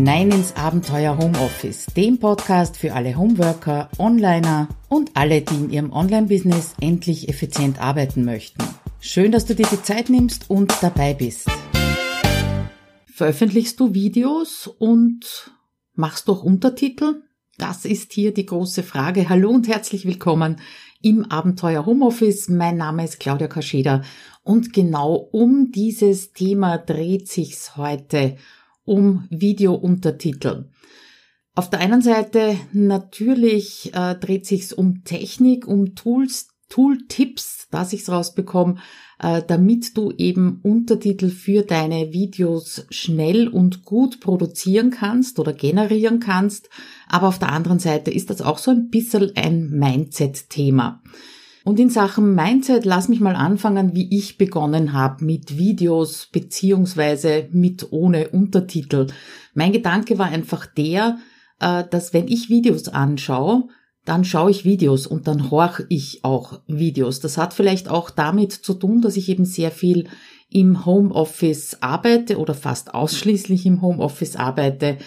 hinein ins Abenteuer Homeoffice, dem Podcast für alle Homeworker, Onliner und alle, die in ihrem Online-Business endlich effizient arbeiten möchten. Schön, dass du dir die Zeit nimmst und dabei bist. Veröffentlichst du Videos und machst du auch Untertitel? Das ist hier die große Frage. Hallo und herzlich willkommen im Abenteuer Homeoffice. Mein Name ist Claudia Kascheda und genau um dieses Thema dreht sich's heute um Videountertitel. Auf der einen Seite natürlich äh, dreht sich's um Technik, um Tools, Tooltips, dass ich's rausbekomme, äh, damit du eben Untertitel für deine Videos schnell und gut produzieren kannst oder generieren kannst. Aber auf der anderen Seite ist das auch so ein bisschen ein Mindset-Thema. Und in Sachen Mindset lass mich mal anfangen, wie ich begonnen habe mit Videos beziehungsweise mit ohne Untertitel. Mein Gedanke war einfach der, äh, dass wenn ich Videos anschaue, dann schaue ich Videos und dann horch ich auch Videos. Das hat vielleicht auch damit zu tun, dass ich eben sehr viel im Homeoffice arbeite oder fast ausschließlich im Homeoffice arbeite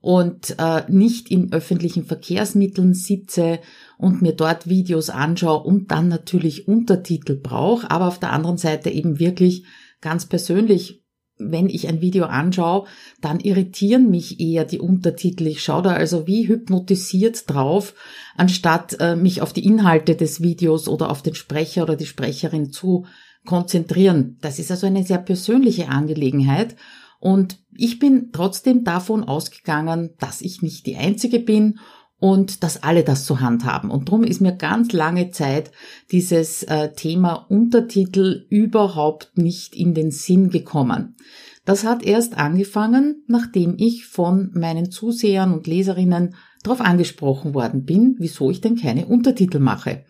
und äh, nicht in öffentlichen Verkehrsmitteln sitze und mir dort Videos anschaue und dann natürlich Untertitel brauche, aber auf der anderen Seite eben wirklich ganz persönlich wenn ich ein Video anschaue, dann irritieren mich eher die Untertitel. Ich schaue da also wie hypnotisiert drauf, anstatt äh, mich auf die Inhalte des Videos oder auf den Sprecher oder die Sprecherin zu konzentrieren. Das ist also eine sehr persönliche Angelegenheit. Und ich bin trotzdem davon ausgegangen, dass ich nicht die Einzige bin und dass alle das zur Hand haben. Und darum ist mir ganz lange Zeit dieses äh, Thema Untertitel überhaupt nicht in den Sinn gekommen. Das hat erst angefangen, nachdem ich von meinen Zusehern und Leserinnen darauf angesprochen worden bin, wieso ich denn keine Untertitel mache.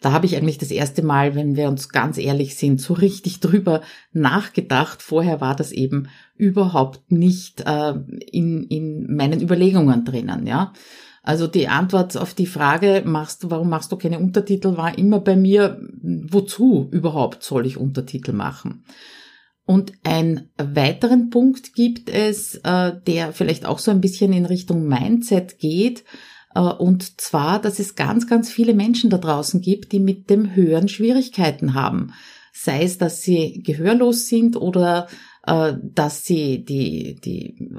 Da habe ich eigentlich das erste Mal, wenn wir uns ganz ehrlich sind, so richtig drüber nachgedacht. Vorher war das eben überhaupt nicht äh, in, in meinen Überlegungen drinnen, ja. Also die Antwort auf die Frage, machst du, warum machst du keine Untertitel, war immer bei mir, wozu überhaupt soll ich Untertitel machen? Und einen weiteren Punkt gibt es, äh, der vielleicht auch so ein bisschen in Richtung Mindset geht, äh, und zwar, dass es ganz, ganz viele Menschen da draußen gibt, die mit dem Hören Schwierigkeiten haben. Sei es, dass sie gehörlos sind oder dass sie die, die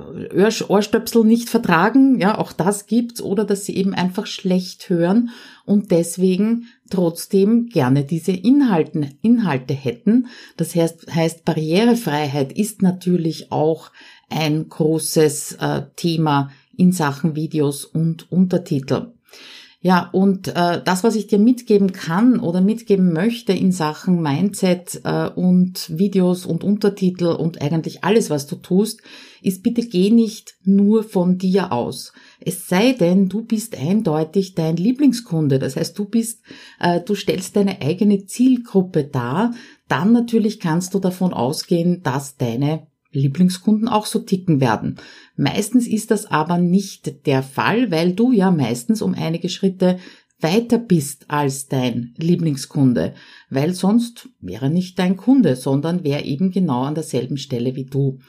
Ohrstöpsel nicht vertragen, ja, auch das gibt's, oder dass sie eben einfach schlecht hören und deswegen trotzdem gerne diese Inhalten, Inhalte hätten. Das heißt, heißt, Barrierefreiheit ist natürlich auch ein großes äh, Thema in Sachen Videos und Untertitel. Ja, und äh, das, was ich dir mitgeben kann oder mitgeben möchte in Sachen Mindset äh, und Videos und Untertitel und eigentlich alles, was du tust, ist bitte geh nicht nur von dir aus. Es sei denn, du bist eindeutig dein Lieblingskunde. Das heißt, du bist, äh, du stellst deine eigene Zielgruppe dar. Dann natürlich kannst du davon ausgehen, dass deine Lieblingskunden auch so ticken werden. Meistens ist das aber nicht der Fall, weil du ja meistens um einige Schritte weiter bist als dein Lieblingskunde, weil sonst wäre nicht dein Kunde, sondern wäre eben genau an derselben Stelle wie du.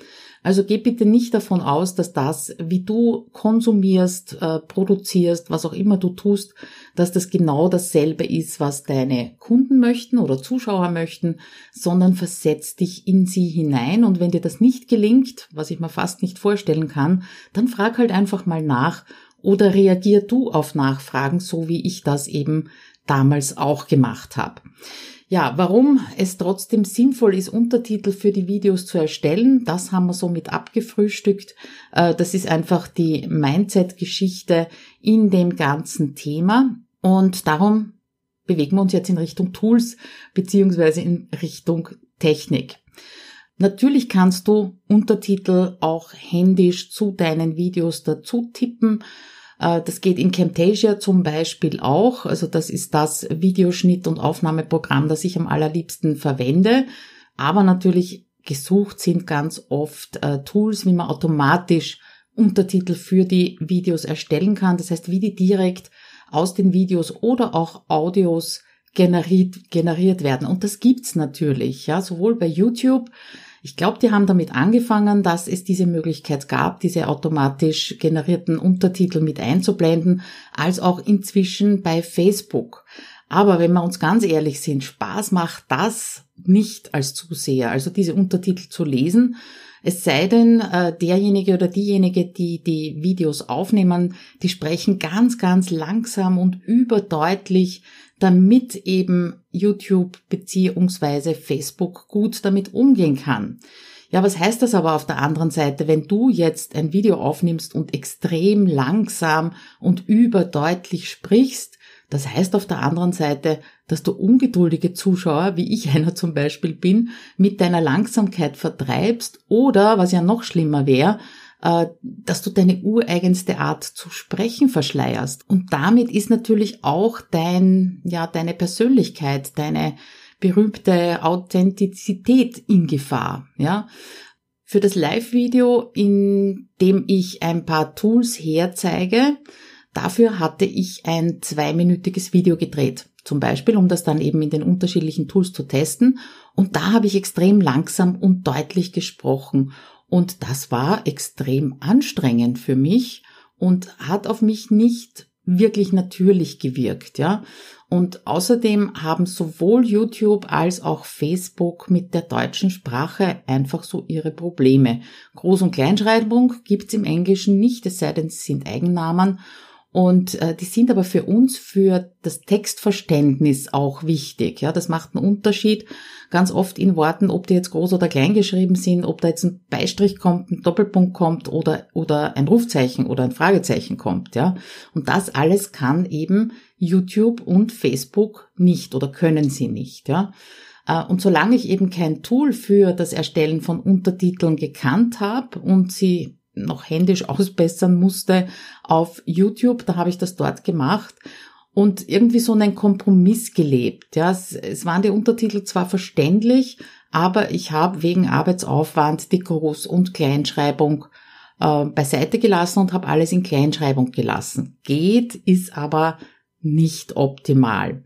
Also geh bitte nicht davon aus, dass das, wie du konsumierst, äh, produzierst, was auch immer du tust, dass das genau dasselbe ist, was deine Kunden möchten oder Zuschauer möchten, sondern versetz dich in sie hinein und wenn dir das nicht gelingt, was ich mir fast nicht vorstellen kann, dann frag halt einfach mal nach oder reagier du auf Nachfragen, so wie ich das eben damals auch gemacht habe. Ja, warum es trotzdem sinnvoll ist, Untertitel für die Videos zu erstellen, das haben wir somit abgefrühstückt. Äh, das ist einfach die Mindset-Geschichte in dem ganzen Thema. Und darum bewegen wir uns jetzt in Richtung Tools beziehungsweise in Richtung Technik. Natürlich kannst du Untertitel auch händisch zu deinen Videos dazu tippen. Äh, das geht in Camtasia zum Beispiel auch. Also das ist das Videoschnitt- und Aufnahmeprogramm, das ich am allerliebsten verwende. Aber natürlich gesucht sind ganz oft äh, Tools, wie man automatisch Untertitel für die Videos erstellen kann. Das heißt, wie die direkt aus den Videos oder auch Audios generiert, generiert werden. Und das gibt's natürlich, ja, sowohl bei YouTube Ich glaube, die haben damit angefangen, dass es diese Möglichkeit gab, diese automatisch generierten Untertitel mit einzublenden, als auch inzwischen bei Facebook. Aber wenn wir uns ganz ehrlich sind, Spaß macht das nicht als Zuseher, also diese Untertitel zu lesen. Es sei denn, äh, derjenige oder diejenige, die die Videos aufnehmen, die sprechen ganz, ganz langsam und überdeutlich, damit eben YouTube beziehungsweise Facebook gut damit umgehen kann. Ja, was heißt das aber auf der anderen Seite, wenn du jetzt ein Video aufnimmst und extrem langsam und überdeutlich sprichst, das heißt auf der anderen Seite, dass du ungeduldige Zuschauer, wie ich einer zum Beispiel bin, mit deiner Langsamkeit vertreibst oder, was ja noch schlimmer wäre, dass du deine ureigenste Art zu sprechen verschleierst. Und damit ist natürlich auch dein, ja, deine Persönlichkeit, deine berühmte Authentizität in Gefahr, ja. Für das Live-Video, in dem ich ein paar Tools herzeige, Dafür hatte ich ein zweiminütiges Video gedreht. Zum Beispiel, um das dann eben in den unterschiedlichen Tools zu testen. Und da habe ich extrem langsam und deutlich gesprochen. Und das war extrem anstrengend für mich und hat auf mich nicht wirklich natürlich gewirkt, ja. Und außerdem haben sowohl YouTube als auch Facebook mit der deutschen Sprache einfach so ihre Probleme. Groß- und Kleinschreibung gibt's im Englischen nicht, es sei denn, es sind Eigennamen. Und äh, die sind aber für uns, für das Textverständnis auch wichtig. Ja, das macht einen Unterschied ganz oft in Worten, ob die jetzt groß oder klein geschrieben sind, ob da jetzt ein Beistrich kommt, ein Doppelpunkt kommt oder, oder ein Rufzeichen oder ein Fragezeichen kommt. Ja, und das alles kann eben YouTube und Facebook nicht oder können sie nicht. Ja. Äh, und solange ich eben kein Tool für das Erstellen von Untertiteln gekannt habe und sie noch händisch ausbessern musste auf YouTube. Da habe ich das dort gemacht und irgendwie so einen Kompromiss gelebt. Ja, es, es waren die Untertitel zwar verständlich, aber ich habe wegen Arbeitsaufwand die Groß- und Kleinschreibung äh, beiseite gelassen und habe alles in Kleinschreibung gelassen. Geht, ist aber nicht optimal.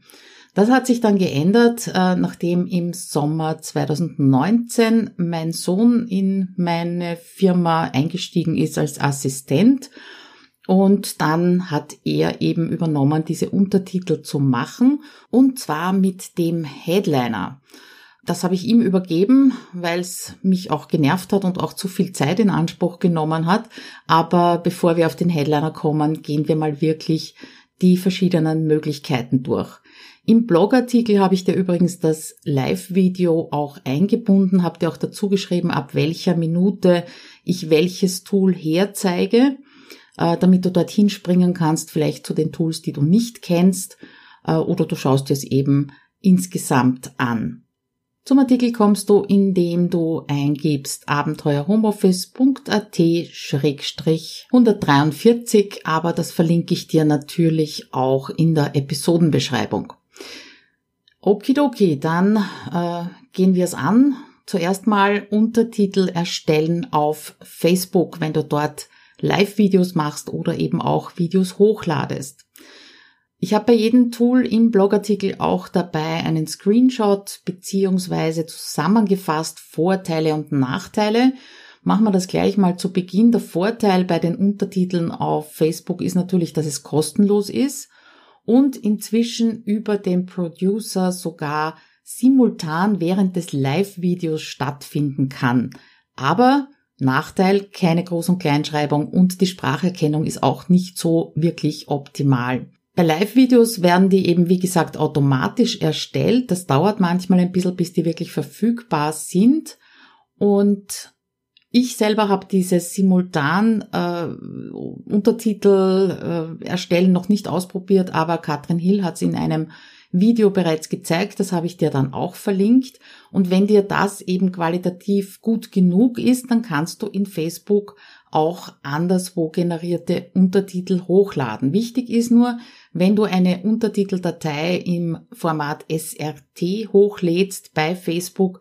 Das hat sich dann geändert, äh, nachdem im Sommer 2019 mein Sohn in meine Firma eingestiegen ist als Assistent. Und dann hat er eben übernommen, diese Untertitel zu machen, und zwar mit dem Headliner. Das habe ich ihm übergeben, weil es mich auch genervt hat und auch zu viel Zeit in Anspruch genommen hat. Aber bevor wir auf den Headliner kommen, gehen wir mal wirklich die verschiedenen Möglichkeiten durch. Im Blogartikel habe ich dir übrigens das Live-Video auch eingebunden, habe dir auch dazu geschrieben, ab welcher Minute ich welches Tool herzeige, äh, damit du dorthin springen kannst, vielleicht zu den Tools, die du nicht kennst, äh, oder du schaust dir es eben insgesamt an. Zum Artikel kommst du, indem du eingibst abenteuerhomeoffice.at-143, aber das verlinke ich dir natürlich auch in der Episodenbeschreibung. Okidoki, dann äh, gehen wir es an. Zuerst mal Untertitel erstellen auf Facebook, wenn du dort Live-Videos machst oder eben auch Videos hochladest. Ich habe bei jedem Tool im Blogartikel auch dabei einen Screenshot beziehungsweise zusammengefasst Vorteile und Nachteile. Machen wir das gleich mal zu Beginn. Der Vorteil bei den Untertiteln auf Facebook ist natürlich, dass es kostenlos ist und inzwischen über den Producer sogar simultan während des Live-Videos stattfinden kann. Aber Nachteil, keine Groß- und Kleinschreibung und die Spracherkennung ist auch nicht so wirklich optimal. Bei Live-Videos werden die eben, wie gesagt, automatisch erstellt. Das dauert manchmal ein bisschen, bis die wirklich verfügbar sind. Und ich selber habe dieses simultan äh, Untertitel äh, erstellen noch nicht ausprobiert, aber Katrin Hill hat es in einem Video bereits gezeigt, das habe ich dir dann auch verlinkt. Und wenn dir das eben qualitativ gut genug ist, dann kannst du in Facebook auch anderswo generierte Untertitel hochladen. Wichtig ist nur, wenn du eine Untertiteldatei im Format SRT hochlädst bei Facebook,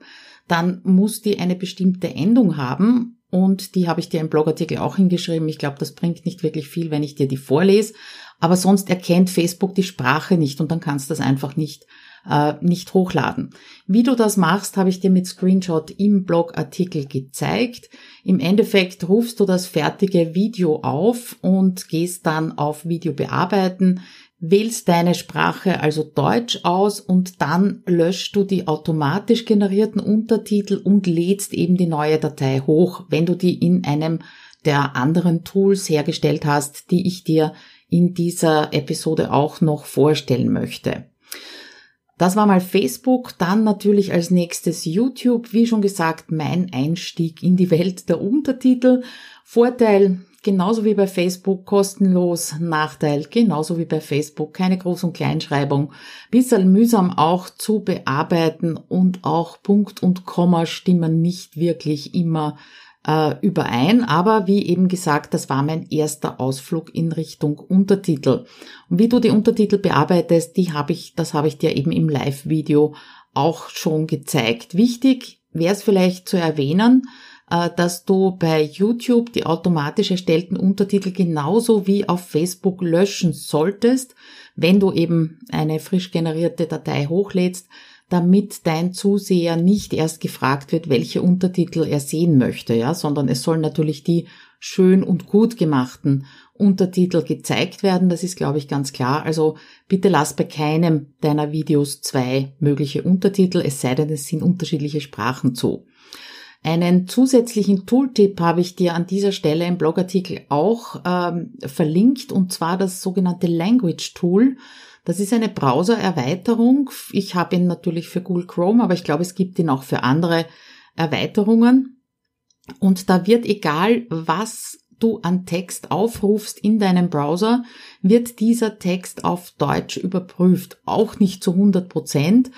dann muss die eine bestimmte Endung haben und die habe ich dir im Blogartikel auch hingeschrieben. Ich glaube, das bringt nicht wirklich viel, wenn ich dir die vorlese, aber sonst erkennt Facebook die Sprache nicht und dann kannst du das einfach nicht äh, nicht hochladen. Wie du das machst, habe ich dir mit Screenshot im Blogartikel gezeigt. Im Endeffekt rufst du das fertige Video auf und gehst dann auf Video bearbeiten, wählst deine Sprache, also Deutsch aus und dann löscht du die automatisch generierten Untertitel und lädst eben die neue Datei hoch, wenn du die in einem der anderen Tools hergestellt hast, die ich dir in dieser Episode auch noch vorstellen möchte. Das war mal Facebook, dann natürlich als nächstes YouTube, wie schon gesagt, mein Einstieg in die Welt der Untertitel. Vorteil, genauso wie bei Facebook kostenlos, Nachteil genauso wie bei Facebook, keine Groß- und Kleinschreibung, bisschen mühsam auch zu bearbeiten und auch Punkt und Komma stimmen nicht wirklich immer äh, überein, aber wie eben gesagt, das war mein erster Ausflug in Richtung Untertitel. Und wie du die Untertitel bearbeitest, die habe ich, das habe ich dir eben im Live-Video auch schon gezeigt. Wichtig wäre es vielleicht zu erwähnen, äh, dass du bei YouTube die automatisch erstellten Untertitel genauso wie auf Facebook löschen solltest, wenn du eben eine frisch generierte Datei hochlädst, damit dein Zuseher nicht erst gefragt wird, welche Untertitel er sehen möchte, ja, sondern es sollen natürlich die schön und gut gemachten Untertitel gezeigt werden. Das ist, glaube ich, ganz klar. Also bitte lass bei keinem deiner Videos zwei mögliche Untertitel, es sei denn, es sind unterschiedliche Sprachen zu. Einen zusätzlichen Tooltip habe ich dir an dieser Stelle im Blogartikel auch ähm, verlinkt, und zwar das sogenannte Language Tool. Das ist eine Browser-Erweiterung. Ich habe ihn natürlich für Google Chrome, aber ich glaube, es gibt ihn auch für andere Erweiterungen. Und da wird egal, was du an Text aufrufst in deinem Browser, wird dieser Text auf Deutsch überprüft. Auch nicht zu 100 Prozent,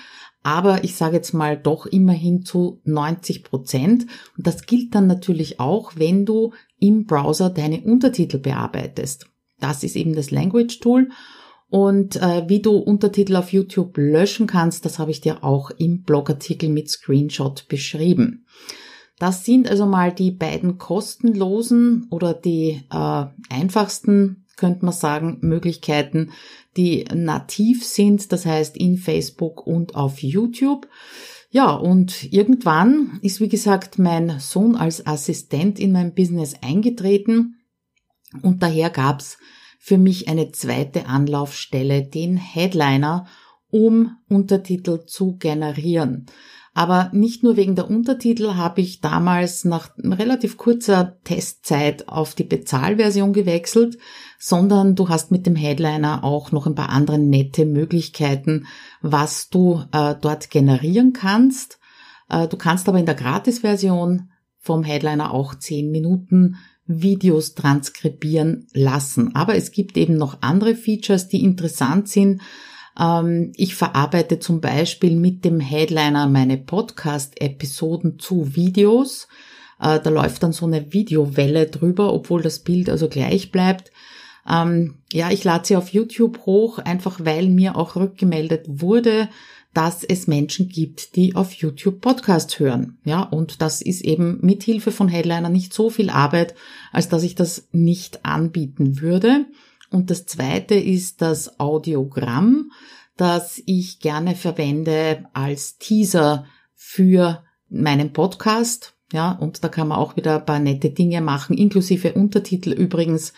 aber ich sage jetzt mal doch immerhin zu 90 Prozent. Und das gilt dann natürlich auch, wenn du im Browser deine Untertitel bearbeitest. Das ist eben das Language Tool. Und äh, wie du Untertitel auf YouTube löschen kannst, das habe ich dir auch im Blogartikel mit Screenshot beschrieben. Das sind also mal die beiden kostenlosen oder die äh, einfachsten könnte man sagen, Möglichkeiten, die nativ sind, das heißt in Facebook und auf YouTube. Ja, und irgendwann ist, wie gesagt, mein Sohn als Assistent in mein Business eingetreten und daher gab's für mich eine zweite Anlaufstelle, den Headliner, um Untertitel zu generieren. Aber nicht nur wegen der Untertitel habe ich damals nach relativ kurzer Testzeit auf die Bezahlversion gewechselt, sondern du hast mit dem Headliner auch noch ein paar andere nette Möglichkeiten, was du äh, dort generieren kannst. Äh, du kannst aber in der Gratisversion vom Headliner auch 10 Minuten Videos transkribieren lassen. Aber es gibt eben noch andere Features, die interessant sind, ich verarbeite zum Beispiel mit dem Headliner meine Podcast-Episoden zu Videos. Äh, da läuft dann so eine Videowelle drüber, obwohl das Bild also gleich bleibt. Ähm, ja, ich lade sie auf YouTube hoch, einfach weil mir auch rückgemeldet wurde, dass es Menschen gibt, die auf YouTube Podcast hören. Ja, und das ist eben mit Hilfe von Headliner nicht so viel Arbeit, als dass ich das nicht anbieten würde. Und das zweite ist das Audiogramm, das ich gerne verwende als Teaser für meinen Podcast. Ja, und da kann man auch wieder ein paar nette Dinge machen, inklusive Untertitel übrigens.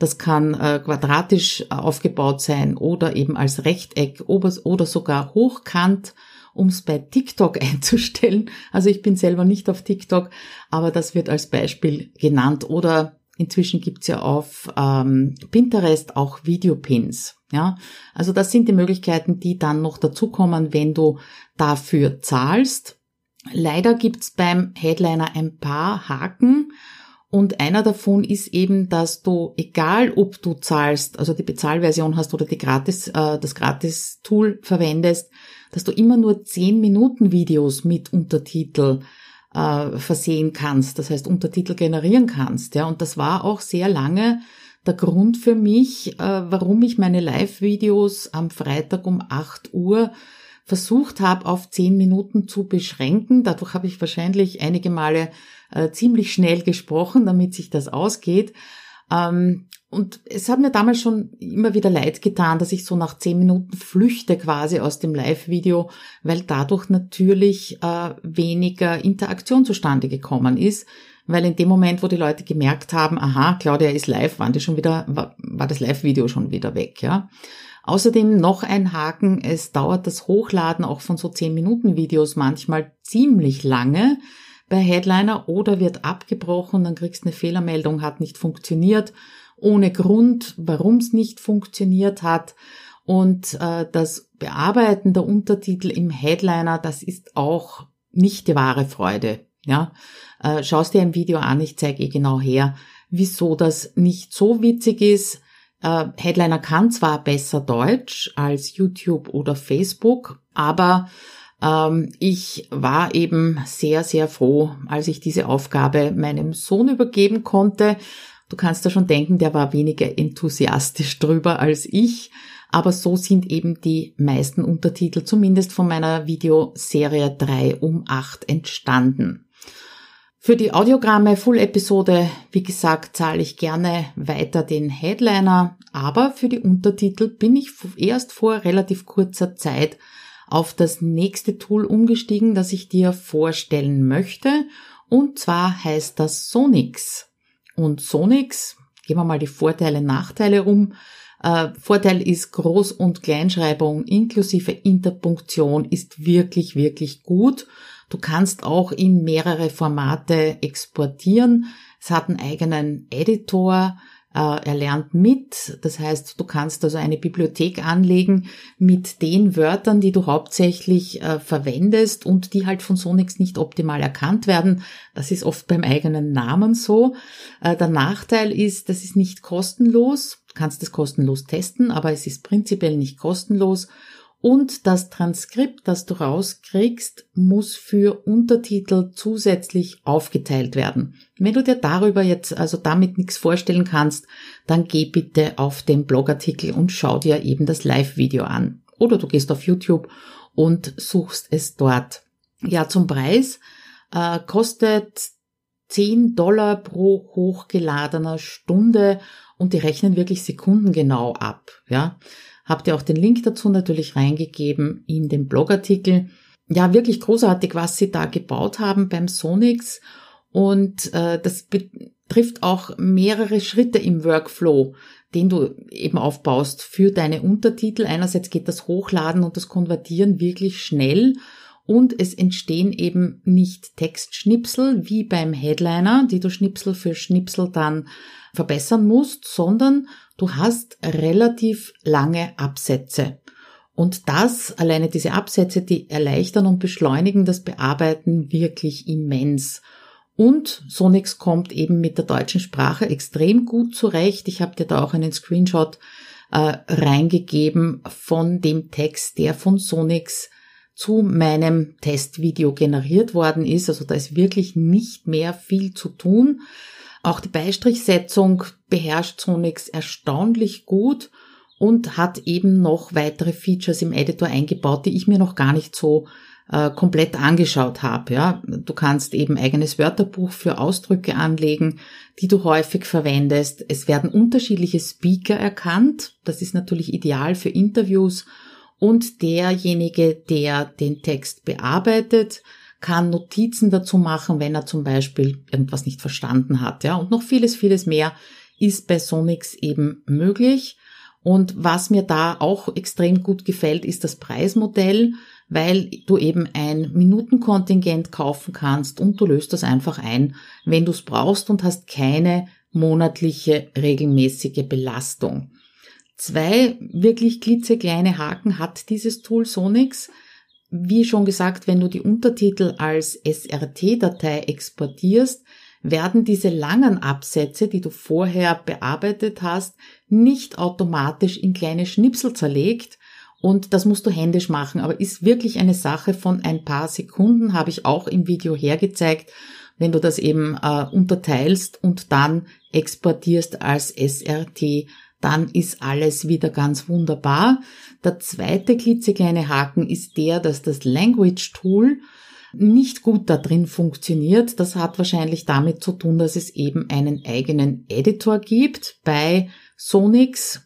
Das kann äh, quadratisch aufgebaut sein oder eben als Rechteck oder sogar hochkant, um es bei TikTok einzustellen. Also ich bin selber nicht auf TikTok, aber das wird als Beispiel genannt. Oder Inzwischen gibt's ja auf ähm, Pinterest auch Videopins. Ja, also das sind die Möglichkeiten, die dann noch dazukommen, wenn du dafür zahlst. Leider gibt's beim Headliner ein paar Haken. Und einer davon ist eben, dass du, egal ob du zahlst, also die Bezahlversion hast oder die Gratis, äh, das Gratis-Tool verwendest, dass du immer nur 10 Minuten Videos mit Untertitel äh, versehen kannst, das heißt Untertitel generieren kannst. Ja, und das war auch sehr lange der Grund für mich, äh, warum ich meine Live-Videos am Freitag um 8 Uhr versucht habe, auf 10 Minuten zu beschränken. Dadurch habe ich wahrscheinlich einige Male äh, ziemlich schnell gesprochen, damit sich das ausgeht. Ähm, und es hat mir damals schon immer wieder leid getan, dass ich so nach zehn Minuten flüchte quasi aus dem Live-Video, weil dadurch natürlich äh, weniger Interaktion zustande gekommen ist. Weil in dem Moment, wo die Leute gemerkt haben, aha, Claudia ist live, waren die schon wieder, war, war das Live-Video schon wieder weg, ja. Außerdem noch ein Haken, es dauert das Hochladen auch von so 10 Minuten Videos manchmal ziemlich lange bei Headliner oder wird abgebrochen, dann kriegst du eine Fehlermeldung, hat nicht funktioniert, ohne Grund, warum es nicht funktioniert hat. Und äh, das Bearbeiten der Untertitel im Headliner, das ist auch nicht die wahre Freude. Ja, äh, schaust dir ein Video an, ich zeige eh genau her, wieso das nicht so witzig ist. Äh, Headliner kann zwar besser Deutsch als YouTube oder Facebook, aber ähm, ich war eben sehr, sehr froh, als ich diese Aufgabe meinem Sohn übergeben konnte. Du kannst da schon denken, der war weniger enthusiastisch drüber als ich. Aber so sind eben die meisten Untertitel, zumindest von meiner Videoserie 3 um 8 entstanden. Für die Audiogramme Full-Episode, wie gesagt, zahle ich gerne weiter den Headliner, aber für die Untertitel bin ich erst vor relativ kurzer Zeit auf das nächste Tool umgestiegen, das ich dir vorstellen möchte, und zwar heißt das Sonix. Und Sonix, gehen wir mal die Vorteile, Nachteile um. Äh, Vorteil ist Groß- und Kleinschreibung inklusive Interpunktion ist wirklich, wirklich gut Du kannst auch in mehrere Formate exportieren. Es hat einen eigenen Editor. Äh, er lernt mit. Das heißt, du kannst also eine Bibliothek anlegen mit den Wörtern, die du hauptsächlich äh, verwendest und die halt von Sonix nicht optimal erkannt werden. Das ist oft beim eigenen Namen so. Äh, der Nachteil ist, das ist nicht kostenlos. Du kannst es kostenlos testen, aber es ist prinzipiell nicht kostenlos und das Transkript, das du rauskriegst, muss für Untertitel zusätzlich aufgeteilt werden. Wenn du dir darüber jetzt also damit nichts vorstellen kannst, dann geh bitte auf den Blogartikel und schau dir eben das Live-Video an. Oder du gehst auf YouTube und suchst es dort. Ja, zum Preis äh, kostet 10 Dollar pro hochgeladener Stunde und die rechnen wirklich sekundengenau ab. Ja, Habt ihr auch den Link dazu natürlich reingegeben in den Blogartikel. Ja, wirklich großartig, was sie da gebaut haben beim Sonix. Und äh, das betrifft auch mehrere Schritte im Workflow, den du eben aufbaust für deine Untertitel. Einerseits geht das Hochladen und das Konvertieren wirklich schnell und es entstehen eben nicht Textschnipsel wie beim Headliner, die du Schnipsel für Schnipsel dann verbessern musst, sondern du hast relativ lange Absätze. Und das, alleine diese Absätze, die erleichtern und beschleunigen das Bearbeiten wirklich immens. Und Sonix kommt eben mit der deutschen Sprache extrem gut zurecht. Ich habe dir da auch einen Screenshot äh, reingegeben von dem Text, der von Sonix zu meinem Testvideo generiert worden ist. Also da ist wirklich nicht mehr viel zu tun. Auch die Beistrichsetzung beherrscht Sonix erstaunlich gut und hat eben noch weitere Features im Editor eingebaut, die ich mir noch gar nicht so äh, komplett angeschaut habe. Ja, du kannst eben eigenes Wörterbuch für Ausdrücke anlegen, die du häufig verwendest. Es werden unterschiedliche Speaker erkannt. Das ist natürlich ideal für Interviews. Und derjenige, der den Text bearbeitet, kann Notizen dazu machen, wenn er zum Beispiel irgendwas nicht verstanden hat, ja. Und noch vieles, vieles mehr ist bei Sonix eben möglich. Und was mir da auch extrem gut gefällt, ist das Preismodell, weil du eben ein Minutenkontingent kaufen kannst und du löst das einfach ein, wenn du es brauchst und hast keine monatliche regelmäßige Belastung. Zwei wirklich klitzekleine Haken hat dieses Tool Sonix. Wie schon gesagt, wenn du die Untertitel als SRT-Datei exportierst, werden diese langen Absätze, die du vorher bearbeitet hast, nicht automatisch in kleine Schnipsel zerlegt. Und das musst du händisch machen, aber ist wirklich eine Sache von ein paar Sekunden, habe ich auch im Video hergezeigt, wenn du das eben äh, unterteilst und dann exportierst als SRT dann ist alles wieder ganz wunderbar. Der zweite klitzekleine Haken ist der, dass das Language Tool nicht gut da drin funktioniert. Das hat wahrscheinlich damit zu tun, dass es eben einen eigenen Editor gibt bei Sonix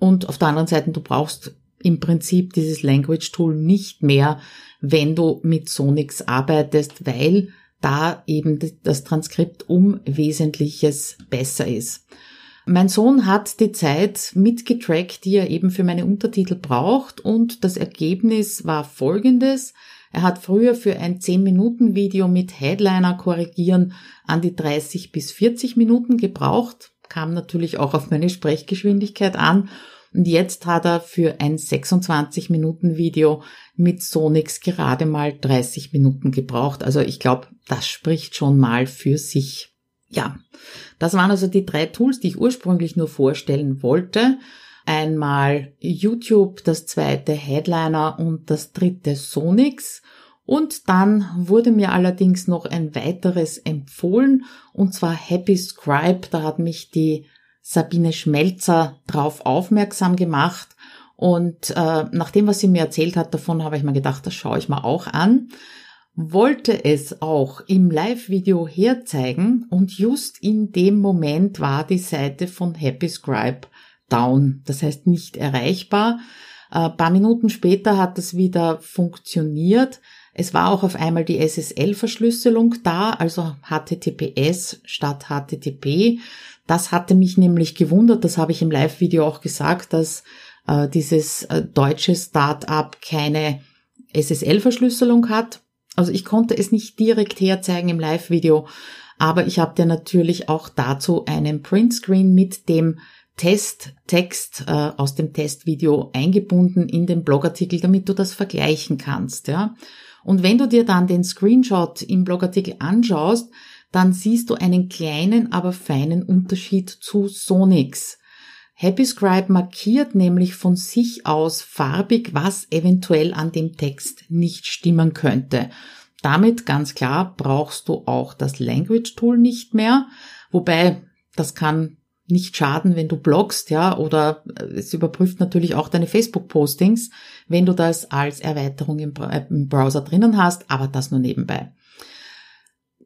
und auf der anderen Seite, du brauchst im Prinzip dieses Language Tool nicht mehr, wenn du mit Sonix arbeitest, weil da eben das Transkript um Wesentliches besser ist. Mein Sohn hat die Zeit mitgetrackt, die er eben für meine Untertitel braucht und das Ergebnis war folgendes. Er hat früher für ein 10-Minuten-Video mit Headliner korrigieren an die 30 bis 40 Minuten gebraucht, kam natürlich auch auf meine Sprechgeschwindigkeit an und jetzt hat er für ein 26 Minuten Video mit Sonix gerade mal 30 Minuten gebraucht. Also ich glaube, das spricht schon mal für sich. Ja, das waren also die drei Tools, die ich ursprünglich nur vorstellen wollte. Einmal YouTube, das zweite Headliner und das dritte Sonix. Und dann wurde mir allerdings noch ein weiteres empfohlen, und zwar Happy Scribe. Da hat mich die Sabine Schmelzer drauf aufmerksam gemacht. Und äh, nach dem, was sie mir erzählt hat, davon habe ich mir gedacht, das schaue ich mir auch an wollte es auch im Live-Video herzeigen und just in dem Moment war die Seite von Happy Scribe down, das heißt nicht erreichbar. Ein paar Minuten später hat es wieder funktioniert. Es war auch auf einmal die SSL-Verschlüsselung da, also HTTPS statt HTTP. Das hatte mich nämlich gewundert, das habe ich im Live-Video auch gesagt, dass äh, dieses äh, deutsche Start-up keine SSL-Verschlüsselung hat. Also ich konnte es nicht direkt herzeigen im Live-Video, aber ich habe dir natürlich auch dazu einen Printscreen mit dem Testtext äh, aus dem Testvideo eingebunden in den Blogartikel, damit du das vergleichen kannst. Ja? Und wenn du dir dann den Screenshot im Blogartikel anschaust, dann siehst du einen kleinen, aber feinen Unterschied zu Sonix. HappyScribe markiert nämlich von sich aus farbig, was eventuell an dem Text nicht stimmen könnte. Damit ganz klar brauchst du auch das Language Tool nicht mehr, wobei das kann nicht schaden, wenn du bloggst, ja, oder es überprüft natürlich auch deine Facebook-Postings, wenn du das als Erweiterung im, Browser drinnen hast, aber das nur nebenbei.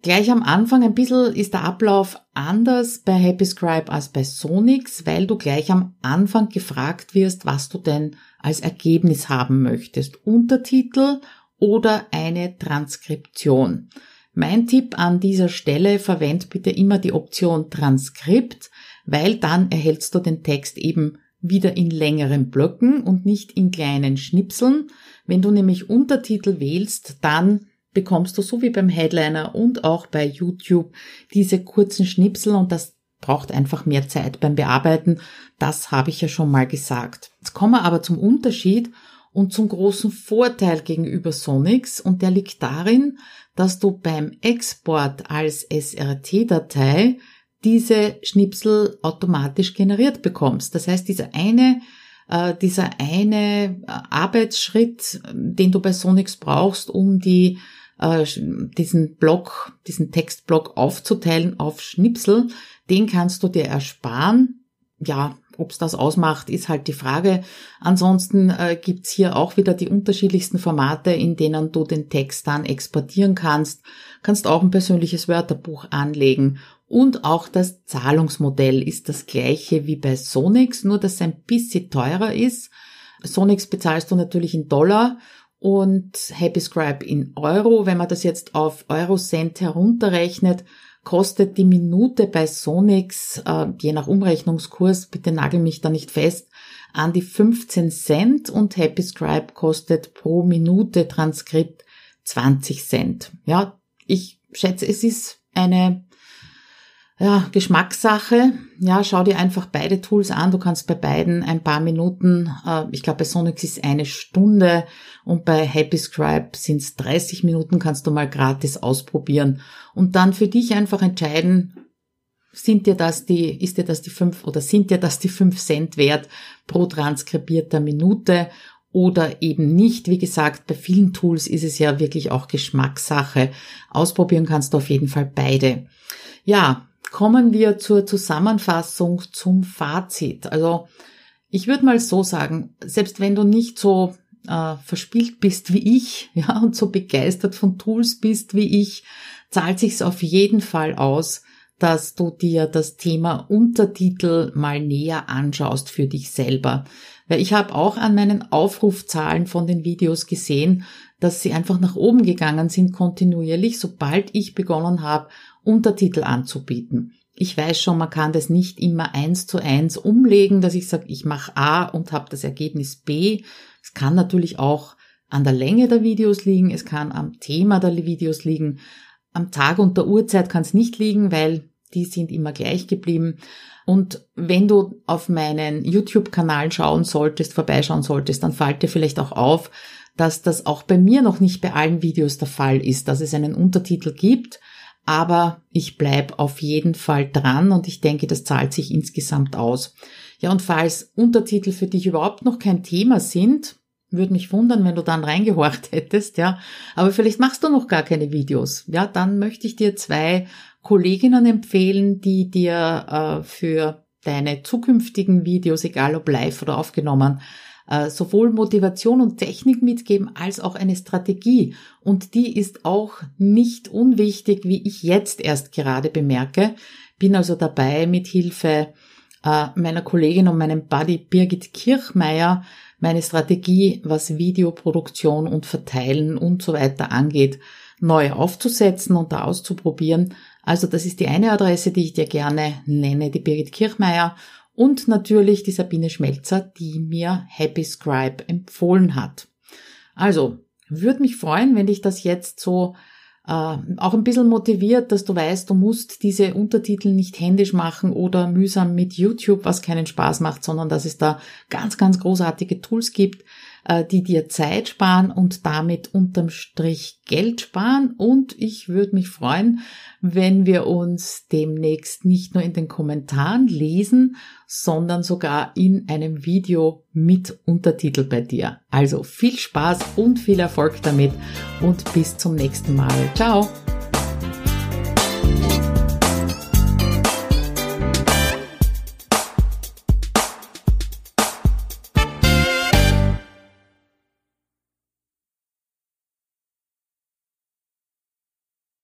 Gleich am Anfang ein bisschen ist der Ablauf anders bei HappyScribe als bei Sonix, weil du gleich am Anfang gefragt wirst, was du denn als Ergebnis haben möchtest. Untertitel oder eine Transkription. Mein Tipp an dieser Stelle, verwend bitte immer die Option Transkript, weil dann erhältst du den Text eben wieder in längeren Blöcken und nicht in kleinen Schnipseln. Wenn du nämlich Untertitel wählst, dann bekommst du so wie beim Headliner und auch bei YouTube diese kurzen Schnipsel und das braucht einfach mehr Zeit beim Bearbeiten. Das habe ich ja schon mal gesagt. Jetzt kommen wir aber zum Unterschied und zum großen Vorteil gegenüber Sonix und der liegt darin, dass du beim Export als SRT-Datei diese Schnipsel automatisch generiert bekommst. Das heißt, dieser eine äh, dieser eine Arbeitsschritt, den du bei Sonix brauchst, um die äh, diesen Block, diesen Textblock aufzuteilen auf Schnipsel, den kannst du dir ersparen. Ja, ob's das ausmacht, ist halt die Frage. Ansonsten äh, gibt's hier auch wieder die unterschiedlichsten Formate, in denen du den Text dann exportieren kannst. Kannst auch ein persönliches Wörterbuch anlegen. Und auch das Zahlungsmodell ist das gleiche wie bei Sonix, nur dass es ein bisschen teurer ist. Sonix bezahlst du natürlich in Dollar und HappyScribe in Euro. Wenn man das jetzt auf Eurocent herunterrechnet, kostet die Minute bei Sonix, äh, je nach Umrechnungskurs, bitte nagel mich da nicht fest, an die 15 Cent und HappyScribe kostet pro Minute Transkript 20 Cent. Ja, ich schätze, es ist eine ja, Geschmackssache. Ja, schau dir einfach beide Tools an. Du kannst bei beiden ein paar Minuten, äh, ich glaube bei Sonix ist eine Stunde und bei Happy Scribe sind es 30 Minuten, kannst du mal gratis ausprobieren und dann für dich einfach entscheiden, sind dir das die, ist dir das die fünf oder sind dir das die fünf Cent wert pro transkribierter Minute oder eben nicht. Wie gesagt, bei vielen Tools ist es ja wirklich auch Geschmackssache. Ausprobieren kannst du auf jeden Fall beide. Ja, kommen wir zur Zusammenfassung zum Fazit. Also ich würde mal so sagen, selbst wenn du nicht so äh, verspielt bist wie ich, ja, und so begeistert von Tools bist wie ich, zahlt sich's auf jeden Fall aus, dass du dir das Thema Untertitel mal näher anschaust für dich selber. Weil ich habe auch an meinen Aufrufzahlen von den Videos gesehen, dass sie einfach nach oben gegangen sind kontinuierlich, sobald ich begonnen habe, Untertitel anzubieten. Ich weiß schon, man kann das nicht immer eins zu eins umlegen, dass ich sage, ich mache A und habe das Ergebnis B. Es kann natürlich auch an der Länge der Videos liegen, es kann am Thema der Videos liegen, am Tag und der Uhrzeit kann es nicht liegen, weil die sind immer gleich geblieben. Und wenn du auf meinen YouTube-Kanal schauen solltest, vorbeischauen solltest, dann fällt dir vielleicht auch auf, dass das auch bei mir noch nicht bei allen Videos der Fall ist, dass es einen Untertitel gibt, aber ich bleib auf jeden Fall dran und ich denke, das zahlt sich insgesamt aus. Ja, und falls Untertitel für dich überhaupt noch kein Thema sind, würde mich wundern, wenn du dann reingehorcht hättest, ja. Aber vielleicht machst du noch gar keine Videos. Ja, dann möchte ich dir zwei Kolleginnen empfehlen, die dir äh, für deine zukünftigen Videos, egal ob live oder aufgenommen, sowohl Motivation und Technik mitgeben als auch eine Strategie. Und die ist auch nicht unwichtig, wie ich jetzt erst gerade bemerke. Bin also dabei, mit Hilfe äh, meiner Kollegin und meinem Buddy Birgit Kirchmeier meine Strategie, was Videoproduktion und Verteilen und so weiter angeht, neu aufzusetzen und da auszuprobieren. Also das ist die eine Adresse, die ich dir gerne nenne, die Birgit Kirchmeier und natürlich die Sabine Schmelzer, die mir Happy Scribe empfohlen hat. Also, würde mich freuen, wenn dich das jetzt so äh, auch ein bisschen motiviert, dass du weißt, du musst diese Untertitel nicht händisch machen oder mühsam mit YouTube, was keinen Spaß macht, sondern dass es da ganz, ganz großartige Tools gibt, die dir Zeit sparen und damit unterm Strich Geld sparen. Und ich würde mich freuen, wenn wir uns demnächst nicht nur in den Kommentaren lesen, sondern sogar in einem Video mit Untertitel bei dir. Also viel Spaß und viel Erfolg damit und bis zum nächsten Mal. Ciao!